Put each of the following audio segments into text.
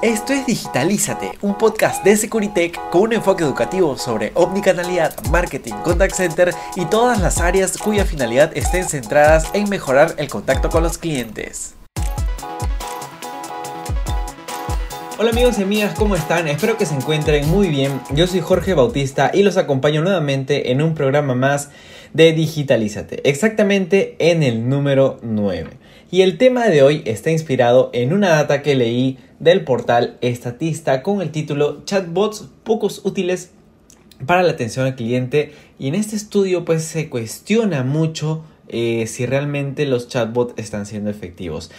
Esto es Digitalízate, un podcast de Securitech con un enfoque educativo sobre omnicanalidad, marketing, contact center y todas las áreas cuya finalidad estén centradas en mejorar el contacto con los clientes. Hola amigos y amigas, ¿cómo están? Espero que se encuentren muy bien. Yo soy Jorge Bautista y los acompaño nuevamente en un programa más de Digitalízate, exactamente en el número 9. Y el tema de hoy está inspirado en una data que leí del portal Estatista con el título Chatbots pocos útiles para la atención al cliente y en este estudio pues se cuestiona mucho eh, si realmente los chatbots están siendo efectivos.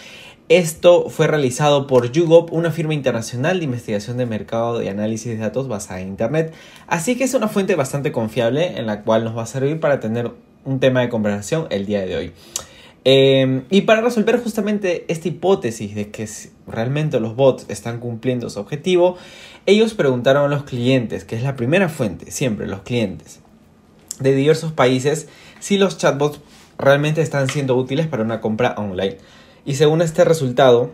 Esto fue realizado por YouGov, una firma internacional de investigación de mercado y análisis de datos basada en Internet. Así que es una fuente bastante confiable en la cual nos va a servir para tener un tema de conversación el día de hoy. Em, y para resolver justamente esta hipótesis de que realmente los bots están cumpliendo su objetivo, ellos preguntaron a los clientes, que es la primera fuente, siempre los clientes de diversos países, si los chatbots realmente están siendo útiles para una compra online. Y según este resultado,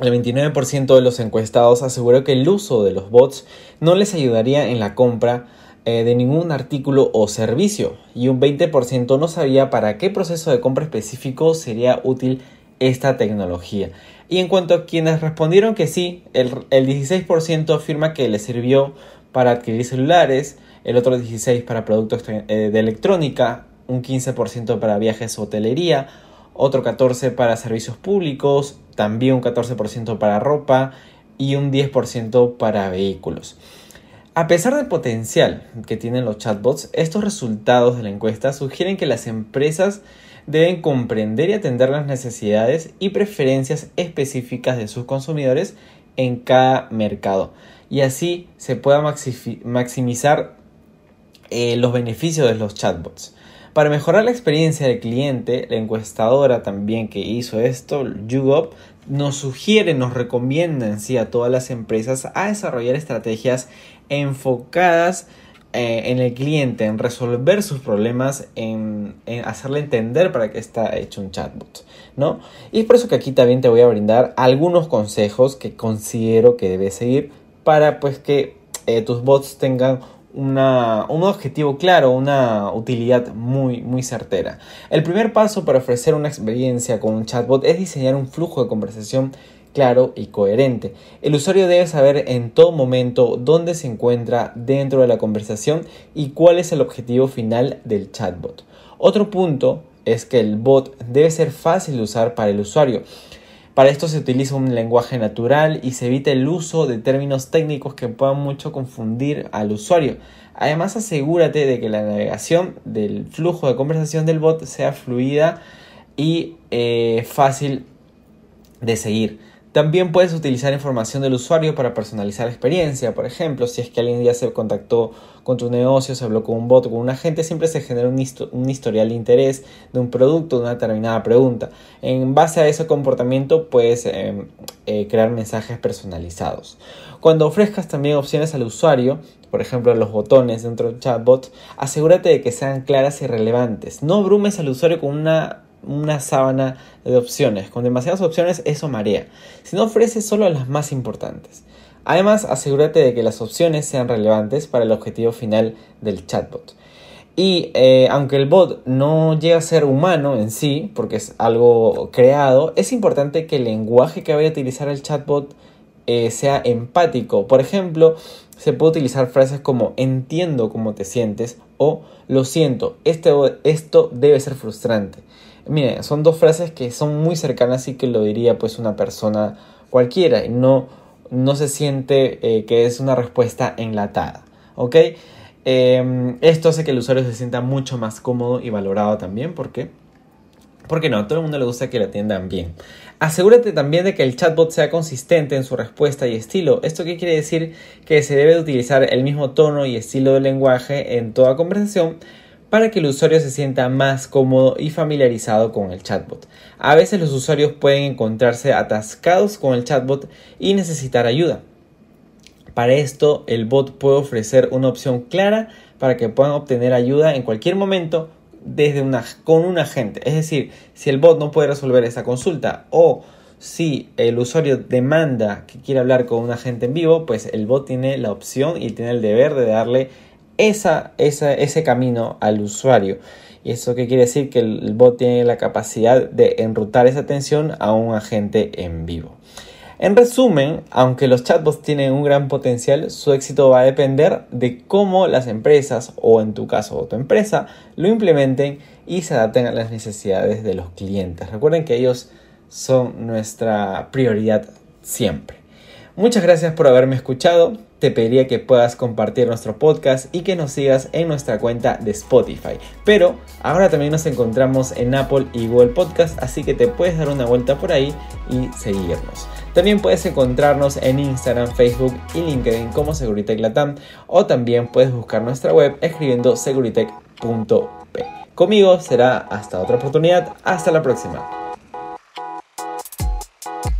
el 29% de los encuestados aseguró que el uso de los bots no les ayudaría en la compra eh, de ningún artículo o servicio y un 20% no sabía para qué proceso de compra específico sería útil esta tecnología. Y en cuanto a quienes respondieron que sí, el, 16% afirma que les sirvió para adquirir celulares, el otro 16% para productos eh, de electrónica, un 15% para viajes o hotelería, otro 14% para servicios públicos, también un 14% para ropa y un 10% para vehículos. A pesar del potencial que tienen los chatbots, estos resultados de la encuesta sugieren que las empresas deben comprender y atender las necesidades y preferencias específicas de sus consumidores en cada mercado y así se pueda maximizar eh, los beneficios de los chatbots. Para mejorar la experiencia del cliente, la encuestadora también que hizo esto, YouGov, nos sugiere, nos recomienda en sí a todas las empresas a desarrollar estrategias enfocadas eh, en el cliente, en resolver sus problemas, en, hacerle entender para qué está hecho un chatbot, ¿no? Y es por eso que aquí también te voy a brindar algunos consejos que considero que debes seguir para pues que eh, tus bots tengan una, un objetivo claro, una utilidad muy, muy certera. El primer paso para ofrecer una experiencia con un chatbot es diseñar un flujo de conversación claro y coherente. El usuario debe saber en todo momento dónde se encuentra dentro de la conversación y cuál es el objetivo final del chatbot. Otro punto es que el bot debe ser fácil de usar para el usuario. Para esto se utiliza un lenguaje natural y se evita el uso de términos técnicos que puedan mucho confundir al usuario. Además asegúrate de que la navegación del flujo de conversación del bot sea fluida y eh, fácil de seguir. También puedes utilizar información del usuario para personalizar la experiencia. Por ejemplo, si es que alguien ya se contactó con tu negocio, se habló con un bot con un agente, siempre se genera un, historial de interés de un producto, de una determinada pregunta. En base a ese comportamiento puedes em, eh, crear mensajes personalizados. Cuando ofrezcas también opciones al usuario, por ejemplo los botones dentro del chatbot, asegúrate de que sean claras y relevantes. No abrumes al usuario con una una sábana de opciones. Con demasiadas opciones eso marea. Si no ofreces solo las más importantes. Además, asegúrate de que las opciones sean relevantes para el objetivo final del chatbot. Y eh, aunque el bot no llega a ser humano en sí, porque es algo creado, es importante que el lenguaje que vaya a utilizar el chatbot eh, sea empático. Por ejemplo, se puede utilizar frases como entiendo cómo te sientes o lo siento, esto, esto debe ser frustrante. Mire, son dos frases que son muy cercanas y que lo diría pues una persona cualquiera y no, no se siente eh, que es una respuesta enlatada, ¿ok? Em, esto hace que el usuario se sienta mucho más cómodo y valorado también, ¿por qué? Porque no, a todo el mundo le gusta que le atiendan bien. Asegúrate también de que el chatbot sea consistente en su respuesta y estilo. ¿Esto qué quiere decir? Que se debe utilizar el mismo tono y estilo de lenguaje en toda conversación para que el usuario se sienta más cómodo y familiarizado con el chatbot. A veces los usuarios pueden encontrarse atascados con el chatbot y necesitar ayuda. Para esto, el bot puede ofrecer una opción clara para que puedan obtener ayuda en cualquier momento desde una, con un agente. Es decir, si el bot no puede resolver esa consulta o si el usuario demanda que quiere hablar con un agente en vivo, pues el bot tiene la opción y tiene el deber de darle esa, ese camino al usuario. ¿Y eso qué quiere decir? Que el bot tiene la capacidad de enrutar esa atención a un agente en vivo. En resumen, aunque los chatbots tienen un gran potencial, su éxito va a depender de cómo las empresas, o en tu caso tu empresa, lo implementen y se adapten a las necesidades de los clientes. Recuerden que ellos son nuestra prioridad siempre. Muchas gracias por haberme escuchado. Te pediría que puedas compartir nuestro podcast y que nos sigas en nuestra cuenta de Spotify. Pero ahora también nos encontramos en Apple y Google Podcast, así que te puedes dar una vuelta por ahí y seguirnos. También puedes encontrarnos en Instagram, Facebook y LinkedIn como Seguritech Latam o también puedes buscar nuestra web escribiendo seguritech.p. Conmigo será hasta otra oportunidad. Hasta la próxima.